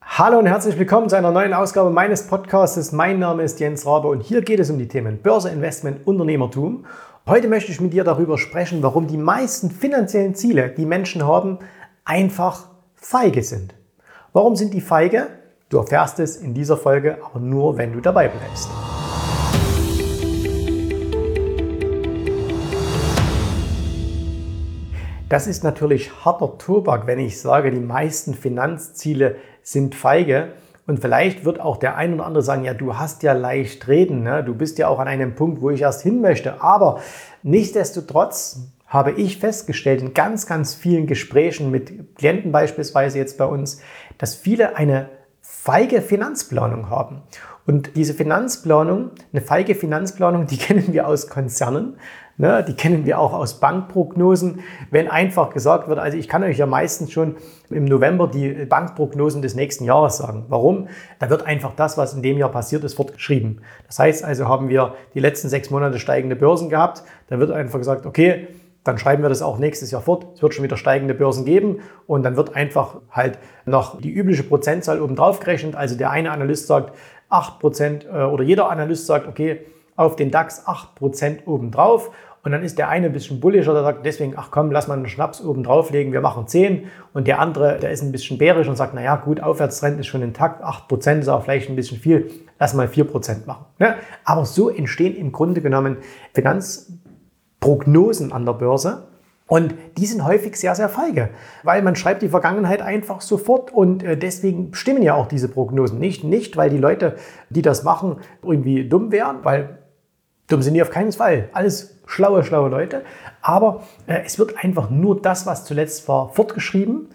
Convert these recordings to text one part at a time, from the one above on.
Hallo und herzlich willkommen zu einer neuen Ausgabe meines Podcasts. Mein Name ist Jens Rabe und hier geht es um die Themen Börse, Investment, Unternehmertum. Heute möchte ich mit dir darüber sprechen, warum die meisten finanziellen Ziele, die Menschen haben, einfach feige sind. Warum sind die feige? Du erfährst es in dieser Folge, aber nur, wenn du dabei bleibst. Das ist natürlich harter Tobak, wenn ich sage, die meisten Finanzziele sind feige. Und vielleicht wird auch der ein oder andere sagen, ja, du hast ja leicht reden, ne? du bist ja auch an einem Punkt, wo ich erst hin möchte. Aber nichtsdestotrotz habe ich festgestellt in ganz, ganz vielen Gesprächen mit Klienten beispielsweise jetzt bei uns, dass viele eine feige Finanzplanung haben. Und diese Finanzplanung, eine feige Finanzplanung, die kennen wir aus Konzernen. Ne, die kennen wir auch aus Bankprognosen. Wenn einfach gesagt wird, also ich kann euch ja meistens schon im November die Bankprognosen des nächsten Jahres sagen. Warum? Da wird einfach das, was in dem Jahr passiert ist, fortgeschrieben. Das heißt also, haben wir die letzten sechs Monate steigende Börsen gehabt. Da wird einfach gesagt, okay, dann schreiben wir das auch nächstes Jahr fort. Es wird schon wieder steigende Börsen geben und dann wird einfach halt noch die übliche Prozentzahl oben drauf gerechnet. Also der eine Analyst sagt 8% äh, oder jeder Analyst sagt, okay, auf den DAX 8% oben drauf und dann ist der eine ein bisschen bullischer, der sagt deswegen, ach komm, lass mal einen Schnaps oben drauflegen, wir machen 10. Und der andere, der ist ein bisschen bärisch und sagt, naja gut, Aufwärtstrend ist schon intakt, 8% ist auch vielleicht ein bisschen viel, lass mal 4% machen. Ja, aber so entstehen im Grunde genommen Finanzprognosen an der Börse. Und die sind häufig sehr, sehr feige, weil man schreibt die Vergangenheit einfach sofort und äh, deswegen stimmen ja auch diese Prognosen nicht. Nicht, weil die Leute, die das machen, irgendwie dumm wären, weil dumm sind die auf keinen Fall. Alles schlaue, schlaue Leute. Aber äh, es wird einfach nur das, was zuletzt war, fortgeschrieben.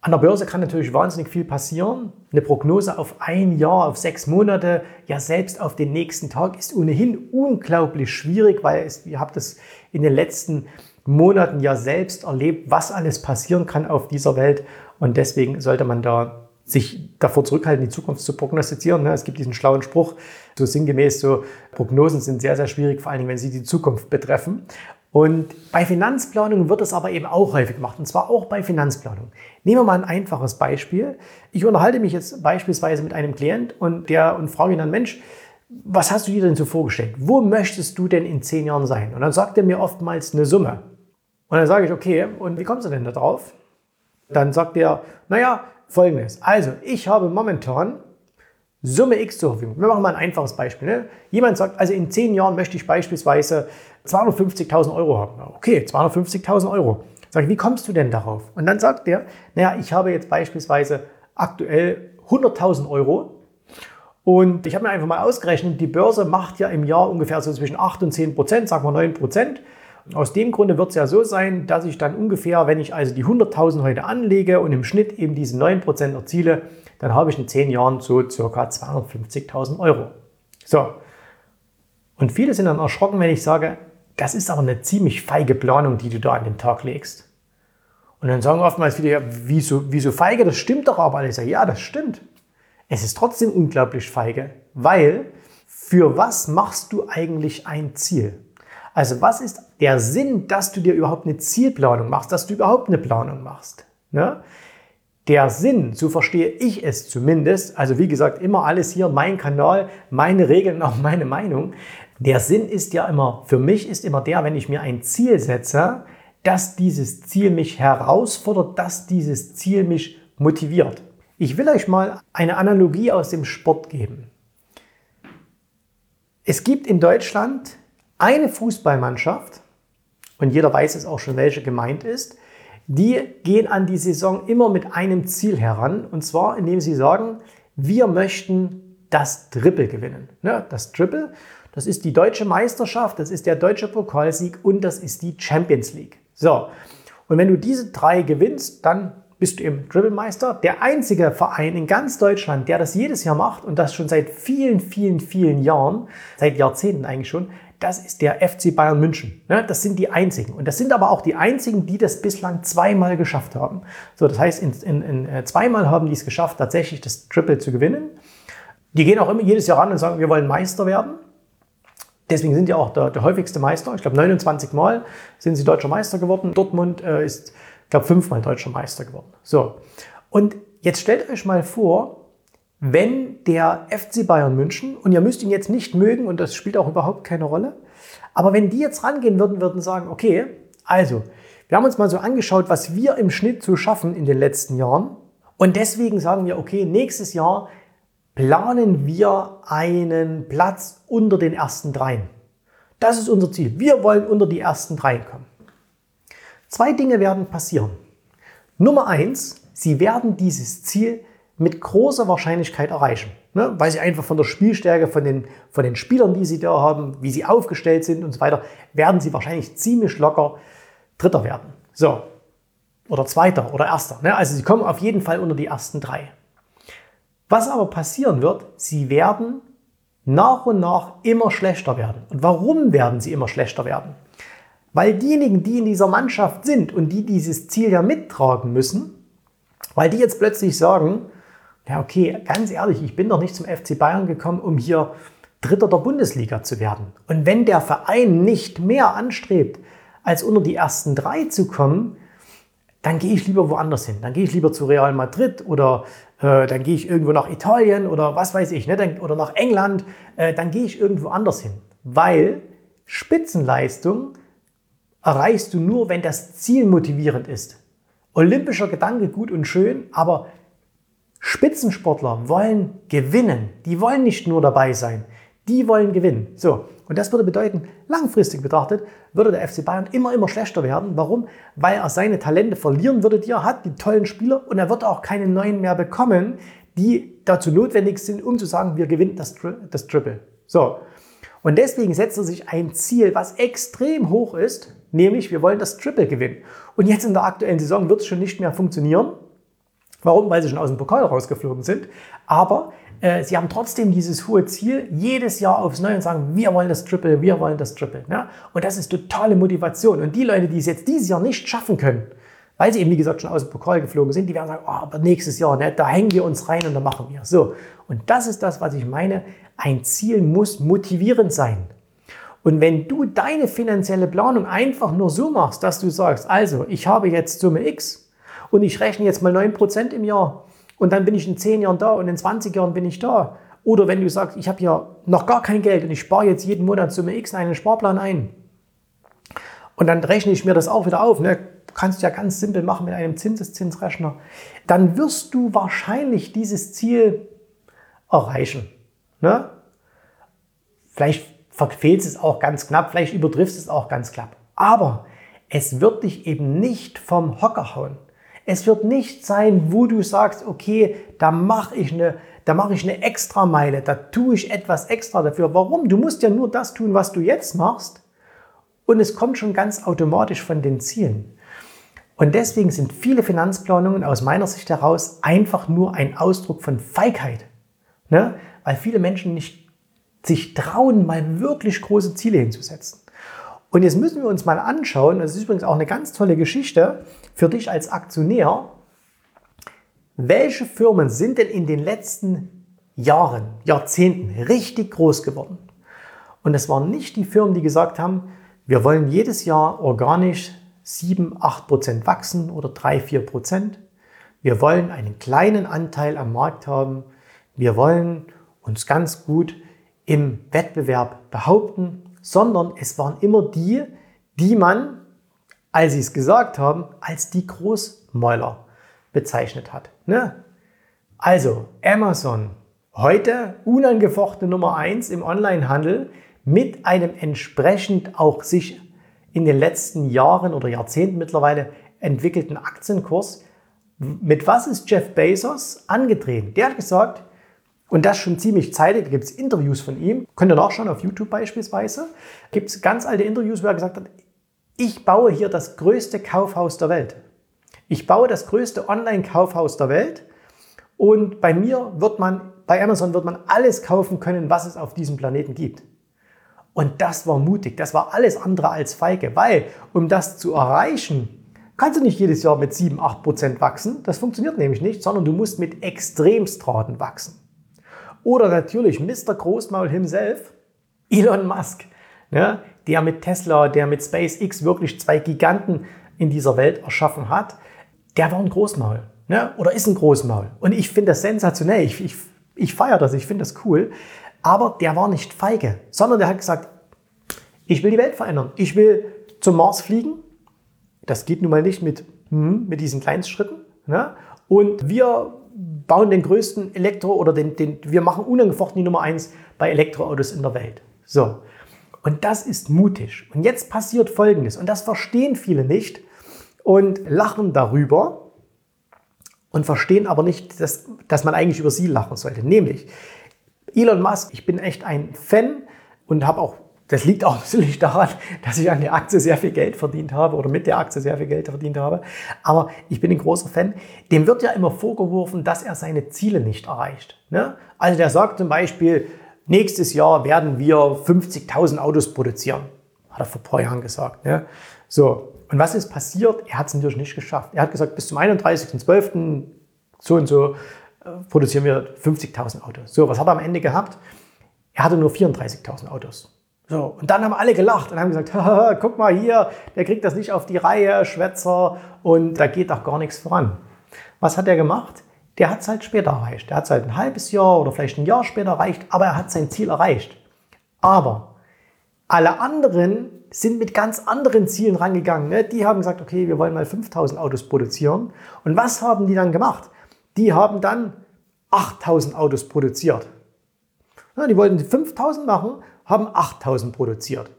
An der Börse kann natürlich wahnsinnig viel passieren. Eine Prognose auf ein Jahr, auf sechs Monate, ja selbst auf den nächsten Tag ist ohnehin unglaublich schwierig, weil es, ihr habt es in den letzten Monaten ja selbst erlebt, was alles passieren kann auf dieser Welt. Und deswegen sollte man da sich davor zurückhalten, die Zukunft zu prognostizieren. Es gibt diesen schlauen Spruch, so sinngemäß, so Prognosen sind sehr, sehr schwierig, vor allem wenn sie die Zukunft betreffen. Und bei Finanzplanung wird es aber eben auch häufig gemacht, und zwar auch bei Finanzplanung. Nehmen wir mal ein einfaches Beispiel. Ich unterhalte mich jetzt beispielsweise mit einem Klient und der und frage ihn dann, Mensch, was hast du dir denn so vorgestellt? Wo möchtest du denn in zehn Jahren sein? Und dann sagt er mir oftmals eine Summe. Und dann sage ich, okay, und wie kommst du denn da drauf? Dann sagt er, naja, folgendes. Also, ich habe momentan Summe X zur Verfügung. Wir machen mal ein einfaches Beispiel. Ne? Jemand sagt, also in zehn Jahren möchte ich beispielsweise 250.000 Euro haben. Okay, 250.000 Euro. Sag ich, wie kommst du denn darauf? Und dann sagt der, naja, ich habe jetzt beispielsweise aktuell 100.000 Euro und ich habe mir einfach mal ausgerechnet, die Börse macht ja im Jahr ungefähr so zwischen 8 und 10 Prozent, sagen wir 9 Prozent. Aus dem Grunde wird es ja so sein, dass ich dann ungefähr, wenn ich also die 100.000 heute anlege und im Schnitt eben diese 9% erziele, dann habe ich in 10 Jahren so circa 250.000 Euro. So. Und viele sind dann erschrocken, wenn ich sage, das ist aber eine ziemlich feige Planung, die du da an den Tag legst. Und dann sagen oftmals viele, ja, wieso, wieso feige? Das stimmt doch aber alles. Ja, das stimmt. Es ist trotzdem unglaublich feige, weil für was machst du eigentlich ein Ziel? Also was ist der Sinn, dass du dir überhaupt eine Zielplanung machst, dass du überhaupt eine Planung machst? Ne? Der Sinn, so verstehe ich es zumindest, also wie gesagt, immer alles hier, mein Kanal, meine Regeln, auch meine Meinung. Der Sinn ist ja immer, für mich ist immer der, wenn ich mir ein Ziel setze, dass dieses Ziel mich herausfordert, dass dieses Ziel mich motiviert. Ich will euch mal eine Analogie aus dem Sport geben. Es gibt in Deutschland eine Fußballmannschaft, und jeder weiß es auch schon, welche gemeint ist, die gehen an die Saison immer mit einem Ziel heran, und zwar indem sie sagen, wir möchten das Triple gewinnen. Ne, das Triple, das ist die deutsche Meisterschaft, das ist der deutsche Pokalsieg und das ist die Champions League. So, und wenn du diese drei gewinnst, dann bist du eben Dribblemeister. Der einzige Verein in ganz Deutschland, der das jedes Jahr macht und das schon seit vielen, vielen, vielen Jahren, seit Jahrzehnten eigentlich schon, das ist der FC Bayern München. Ne? Das sind die einzigen. Und das sind aber auch die einzigen, die das bislang zweimal geschafft haben. So, das heißt, in, in, in äh, zweimal haben die es geschafft, tatsächlich das Triple zu gewinnen. Die gehen auch immer jedes Jahr ran und sagen, wir wollen Meister werden. Deswegen sind die auch der, der häufigste Meister. Ich glaube, 29 Mal sind sie deutscher Meister geworden. Dortmund äh, ist, ich glaube, fünfmal deutscher Meister geworden. So. Und jetzt stellt euch mal vor, wenn der FC Bayern München, und ihr müsst ihn jetzt nicht mögen und das spielt auch überhaupt keine Rolle, aber wenn die jetzt rangehen würden, würden sagen, okay, also, wir haben uns mal so angeschaut, was wir im Schnitt so schaffen in den letzten Jahren. Und deswegen sagen wir, okay, nächstes Jahr planen wir einen Platz unter den ersten dreien. Das ist unser Ziel. Wir wollen unter die ersten drei kommen. Zwei Dinge werden passieren. Nummer eins, sie werden dieses Ziel mit großer Wahrscheinlichkeit erreichen. Ne? Weil sie einfach von der Spielstärke, von den, von den Spielern, die sie da haben, wie sie aufgestellt sind und so weiter, werden sie wahrscheinlich ziemlich locker Dritter werden. So. Oder Zweiter oder Erster. Ne? Also sie kommen auf jeden Fall unter die ersten drei. Was aber passieren wird, sie werden nach und nach immer schlechter werden. Und warum werden sie immer schlechter werden? Weil diejenigen, die in dieser Mannschaft sind und die dieses Ziel ja mittragen müssen, weil die jetzt plötzlich sagen, ja okay, ganz ehrlich, ich bin doch nicht zum FC Bayern gekommen, um hier Dritter der Bundesliga zu werden. Und wenn der Verein nicht mehr anstrebt, als unter die ersten drei zu kommen, dann gehe ich lieber woanders hin. Dann gehe ich lieber zu Real Madrid oder äh, dann gehe ich irgendwo nach Italien oder was weiß ich, ne? dann, oder nach England. Äh, dann gehe ich irgendwo anders hin. Weil Spitzenleistung erreichst du nur, wenn das Ziel motivierend ist. Olympischer Gedanke gut und schön, aber Spitzensportler wollen gewinnen. Die wollen nicht nur dabei sein. Die wollen gewinnen. So, und das würde bedeuten, langfristig betrachtet, würde der FC Bayern immer, immer schlechter werden. Warum? Weil er seine Talente verlieren würde, die er hat, die tollen Spieler, und er wird auch keine neuen mehr bekommen, die dazu notwendig sind, um zu sagen, wir gewinnen das, das Triple. So. Und deswegen setzt er sich ein Ziel, was extrem hoch ist, nämlich wir wollen das Triple gewinnen. Und jetzt in der aktuellen Saison wird es schon nicht mehr funktionieren. Warum? Weil sie schon aus dem Pokal rausgeflogen sind. Aber äh, sie haben trotzdem dieses hohe Ziel, jedes Jahr aufs Neue und sagen, wir wollen das Triple, wir wollen das Triple. Ja? Und das ist totale Motivation. Und die Leute, die es jetzt dieses Jahr nicht schaffen können, weil sie eben, wie gesagt, schon aus dem Pokal geflogen sind, die werden sagen, oh, aber nächstes Jahr, ne, da hängen wir uns rein und da machen wir. So. Und das ist das, was ich meine. Ein Ziel muss motivierend sein. Und wenn du deine finanzielle Planung einfach nur so machst, dass du sagst, also ich habe jetzt Summe X und ich rechne jetzt mal 9% im Jahr und dann bin ich in 10 Jahren da und in 20 Jahren bin ich da. Oder wenn du sagst, ich habe hier noch gar kein Geld und ich spare jetzt jeden Monat Summe X in einen Sparplan ein. Und dann rechne ich mir das auch wieder auf. Ne? Kannst du ja ganz simpel machen mit einem Zinseszinsrechner. Dann wirst du wahrscheinlich dieses Ziel erreichen. Ne? Vielleicht verfehlst es auch ganz knapp, vielleicht übertriffst es auch ganz knapp. Aber es wird dich eben nicht vom Hocker hauen. Es wird nicht sein, wo du sagst, okay, da mache ich eine, da mache ich eine Extrameile, da tue ich etwas extra dafür. Warum? Du musst ja nur das tun, was du jetzt machst. Und es kommt schon ganz automatisch von den Zielen. Und deswegen sind viele Finanzplanungen aus meiner Sicht heraus einfach nur ein Ausdruck von Feigheit. Ne? Weil viele Menschen nicht sich trauen, mal wirklich große Ziele hinzusetzen. Und jetzt müssen wir uns mal anschauen, das ist übrigens auch eine ganz tolle Geschichte für dich als Aktionär, welche Firmen sind denn in den letzten Jahren, Jahrzehnten richtig groß geworden? Und es waren nicht die Firmen, die gesagt haben, wir wollen jedes Jahr organisch 7, 8 Prozent wachsen oder 3, 4 Prozent. Wir wollen einen kleinen Anteil am Markt haben. Wir wollen uns ganz gut im Wettbewerb behaupten sondern es waren immer die, die man, als sie es gesagt haben, als die Großmäuler bezeichnet hat. Ne? Also Amazon, heute unangefochtene Nummer 1 im Onlinehandel mit einem entsprechend auch sich in den letzten Jahren oder Jahrzehnten mittlerweile entwickelten Aktienkurs. Mit was ist Jeff Bezos angetreten? Der hat gesagt, und das schon ziemlich zeitig. Da gibt es Interviews von ihm. Könnt ihr nachschauen auf YouTube beispielsweise. Gibt es ganz alte Interviews, wo er gesagt hat, ich baue hier das größte Kaufhaus der Welt. Ich baue das größte Online-Kaufhaus der Welt. Und bei mir wird man, bei Amazon wird man alles kaufen können, was es auf diesem Planeten gibt. Und das war mutig. Das war alles andere als feige, weil um das zu erreichen, kannst du nicht jedes Jahr mit 7, 8 Prozent wachsen. Das funktioniert nämlich nicht, sondern du musst mit Extremstraten wachsen. Oder natürlich Mr. Großmaul himself, Elon Musk, ne, der mit Tesla, der mit SpaceX wirklich zwei Giganten in dieser Welt erschaffen hat. Der war ein Großmaul. ne? oder ist ein Großmaul. Und ich finde das sensationell. Ich, ich, ich feiere das, ich finde das cool. Aber der war nicht feige, sondern der hat gesagt, ich will die Welt verändern. Ich will zum Mars fliegen. Das geht nun mal nicht mit, hm, mit diesen Kleinstschritten. Ne? Und wir bauen den größten Elektro- oder den, den, wir machen unangefochten die Nummer eins bei Elektroautos in der Welt. So. Und das ist mutig. Und jetzt passiert Folgendes. Und das verstehen viele nicht und lachen darüber und verstehen aber nicht, dass, dass man eigentlich über sie lachen sollte. Nämlich Elon Musk, ich bin echt ein Fan und habe auch das liegt auch natürlich daran, dass ich an der Aktie sehr viel Geld verdient habe oder mit der Aktie sehr viel Geld verdient habe. Aber ich bin ein großer Fan. Dem wird ja immer vorgeworfen, dass er seine Ziele nicht erreicht. Ne? Also der sagt zum Beispiel, nächstes Jahr werden wir 50.000 Autos produzieren. Hat er vor ein paar Jahren gesagt. Ne? So, und was ist passiert? Er hat es natürlich nicht geschafft. Er hat gesagt, bis zum 31.12. so und so äh, produzieren wir 50.000 Autos. So, was hat er am Ende gehabt? Er hatte nur 34.000 Autos. So, und dann haben alle gelacht und haben gesagt, guck mal hier, der kriegt das nicht auf die Reihe, Schwätzer, und da geht doch gar nichts voran. Was hat er gemacht? Der hat es halt später erreicht. Der hat es halt ein halbes Jahr oder vielleicht ein Jahr später erreicht, aber er hat sein Ziel erreicht. Aber alle anderen sind mit ganz anderen Zielen rangegangen. Ne? Die haben gesagt, okay, wir wollen mal 5000 Autos produzieren. Und was haben die dann gemacht? Die haben dann 8000 Autos produziert. Ja, die wollten 5000 machen haben 8000 produziert.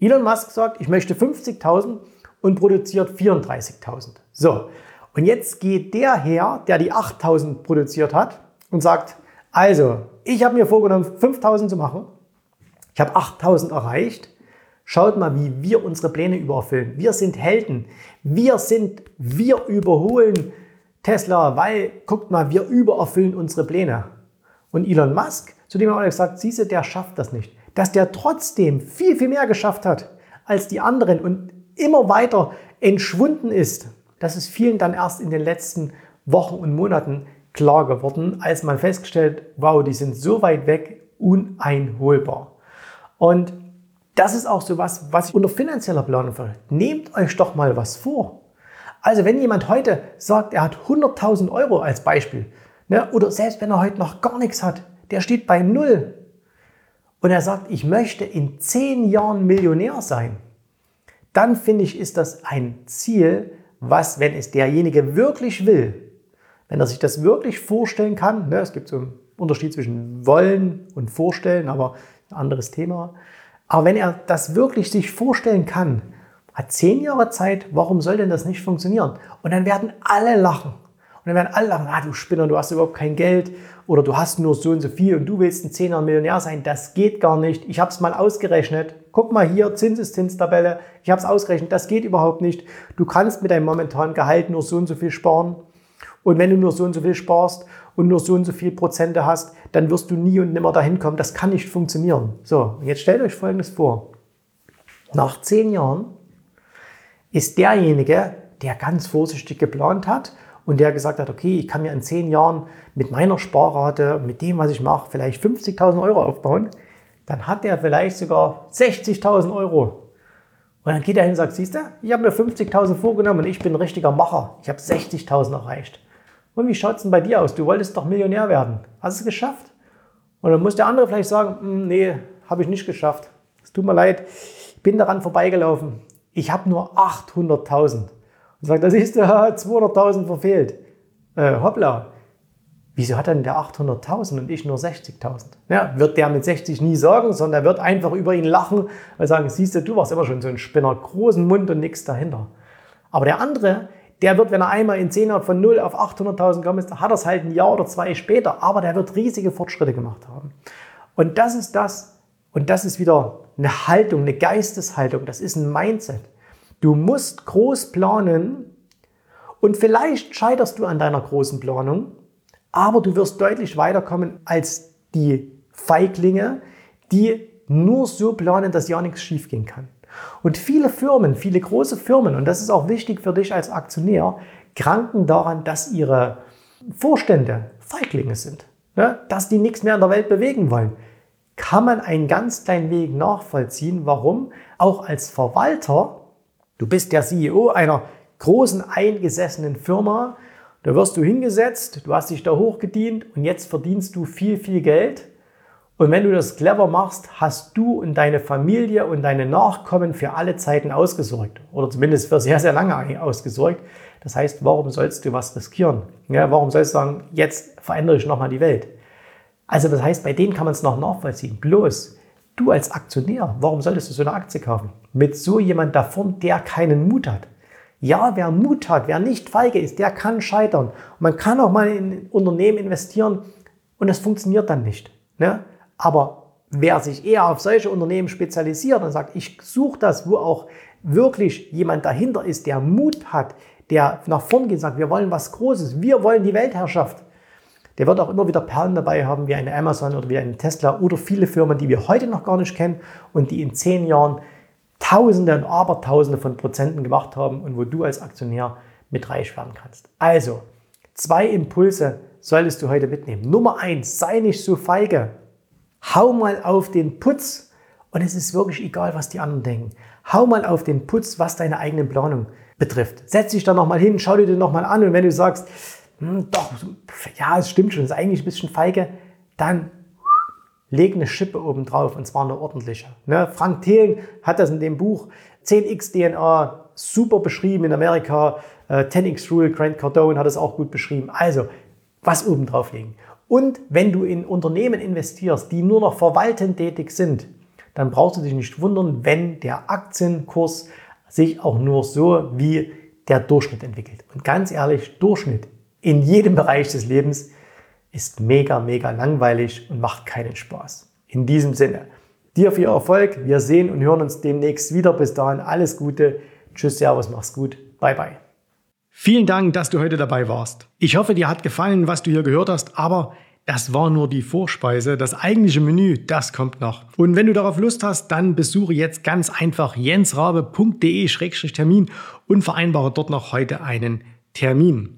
Elon Musk sagt, ich möchte 50.000 und produziert 34.000. So, und jetzt geht der her, der die 8000 produziert hat und sagt, also, ich habe mir vorgenommen, 5000 zu machen. Ich habe 8000 erreicht. Schaut mal, wie wir unsere Pläne übererfüllen. Wir sind Helden. Wir sind, wir überholen Tesla, weil, guckt mal, wir übererfüllen unsere Pläne. Und Elon Musk, zu dem haben wir gesagt, siehst du, der schafft das nicht dass der trotzdem viel, viel mehr geschafft hat als die anderen und immer weiter entschwunden ist, das ist vielen dann erst in den letzten Wochen und Monaten klar geworden, als man festgestellt, wow, die sind so weit weg, uneinholbar. Und das ist auch so was, was ich unter finanzieller Planung verstehe. Nehmt euch doch mal was vor. Also wenn jemand heute sagt, er hat 100.000 Euro als Beispiel, ne, oder selbst wenn er heute noch gar nichts hat, der steht bei Null, und er sagt, ich möchte in zehn Jahren Millionär sein, dann finde ich, ist das ein Ziel, was, wenn es derjenige wirklich will, wenn er sich das wirklich vorstellen kann, ne, es gibt so einen Unterschied zwischen wollen und vorstellen, aber ein anderes Thema. Aber wenn er das wirklich sich vorstellen kann, hat zehn Jahre Zeit, warum soll denn das nicht funktionieren? Und dann werden alle lachen. Dann werden alle lachen, ah, du Spinner, du hast überhaupt kein Geld oder du hast nur so und so viel und du willst ein Zehner Millionär sein, das geht gar nicht. Ich habe es mal ausgerechnet. Guck mal hier, Zinseszinstabelle. Ich habe es ausgerechnet, das geht überhaupt nicht. Du kannst mit deinem momentanen Gehalt nur so und so viel sparen. Und wenn du nur so und so viel sparst und nur so und so viel Prozente hast, dann wirst du nie und nimmer dahin kommen. Das kann nicht funktionieren. So, jetzt stellt euch Folgendes vor. Nach zehn Jahren ist derjenige, der ganz vorsichtig geplant hat und der gesagt hat, okay, ich kann mir in zehn Jahren mit meiner Sparrate, mit dem, was ich mache, vielleicht 50.000 Euro aufbauen, dann hat der vielleicht sogar 60.000 Euro. Und dann geht er hin und sagt, siehst du, ich habe mir 50.000 vorgenommen und ich bin ein richtiger Macher. Ich habe 60.000 erreicht. Und wie schaut es denn bei dir aus? Du wolltest doch Millionär werden. Hast du es geschafft? Und dann muss der andere vielleicht sagen, hm, nee, habe ich nicht geschafft. Es tut mir leid, ich bin daran vorbeigelaufen. Ich habe nur 800.000. Und sagt, das ist 200.000 verfehlt. Äh, hoppla. Wieso hat dann der 800.000 und ich nur 60.000? Ja, wird der mit 60 nie sagen, sondern er wird einfach über ihn lachen und sagen, siehst du, du warst immer schon so ein Spinner, großen Mund und nichts dahinter. Aber der andere, der wird, wenn er einmal in 10 Jahren von 0 auf 800.000 gekommen ist, hat er es halt ein Jahr oder zwei später, aber der wird riesige Fortschritte gemacht haben. Und das ist das, und das ist wieder eine Haltung, eine Geisteshaltung, das ist ein Mindset. Du musst groß planen und vielleicht scheiterst du an deiner großen Planung, aber du wirst deutlich weiterkommen als die Feiglinge, die nur so planen, dass ja nichts schiefgehen kann. Und viele Firmen, viele große Firmen, und das ist auch wichtig für dich als Aktionär, kranken daran, dass ihre Vorstände Feiglinge sind, ne? dass die nichts mehr in der Welt bewegen wollen. Kann man einen ganz kleinen Weg nachvollziehen, warum auch als Verwalter Du bist der CEO einer großen eingesessenen Firma. Da wirst du hingesetzt, du hast dich da hochgedient und jetzt verdienst du viel, viel Geld. Und wenn du das clever machst, hast du und deine Familie und deine Nachkommen für alle Zeiten ausgesorgt. Oder zumindest für sehr, sehr lange ausgesorgt. Das heißt, warum sollst du was riskieren? Ja, warum sollst du sagen, jetzt verändere ich nochmal die Welt? Also das heißt, bei denen kann man es noch nachvollziehen. Bloß, du als Aktionär, warum solltest du so eine Aktie kaufen? Mit so jemand davon, der keinen Mut hat. Ja, wer Mut hat, wer nicht feige ist, der kann scheitern. Man kann auch mal in ein Unternehmen investieren und es funktioniert dann nicht. Ne? Aber wer sich eher auf solche Unternehmen spezialisiert und sagt, ich suche das, wo auch wirklich jemand dahinter ist, der Mut hat, der nach vorn geht und sagt, wir wollen was Großes, wir wollen die Weltherrschaft, der wird auch immer wieder Perlen dabei haben, wie eine Amazon oder wie eine Tesla oder viele Firmen, die wir heute noch gar nicht kennen und die in zehn Jahren Tausende und Abertausende von Prozenten gemacht haben und wo du als Aktionär mit reich werden kannst. Also, zwei Impulse solltest du heute mitnehmen. Nummer eins, sei nicht so feige. Hau mal auf den Putz und es ist wirklich egal, was die anderen denken. Hau mal auf den Putz, was deine eigene Planung betrifft. Setz dich da nochmal hin, schau dir den nochmal an und wenn du sagst, hm, doch, ja, es stimmt schon, ist eigentlich ein bisschen feige, dann leg eine Schippe oben drauf und zwar eine ordentliche. Ne? Frank Thelen hat das in dem Buch 10x DNA super beschrieben in Amerika. Äh, 10x Rule, Grant Cardone hat es auch gut beschrieben. Also, was oben drauf legen. Und wenn du in Unternehmen investierst, die nur noch verwaltend tätig sind, dann brauchst du dich nicht wundern, wenn der Aktienkurs sich auch nur so wie der Durchschnitt entwickelt. Und ganz ehrlich, Durchschnitt in jedem Bereich des Lebens ist mega, mega langweilig und macht keinen Spaß. In diesem Sinne, dir viel Erfolg. Wir sehen und hören uns demnächst wieder. Bis dahin alles Gute. Tschüss, Servus, mach's gut. Bye, bye. Vielen Dank, dass du heute dabei warst. Ich hoffe, dir hat gefallen, was du hier gehört hast, aber das war nur die Vorspeise. Das eigentliche Menü, das kommt noch. Und wenn du darauf Lust hast, dann besuche jetzt ganz einfach jensrabe.de-termin und vereinbare dort noch heute einen Termin.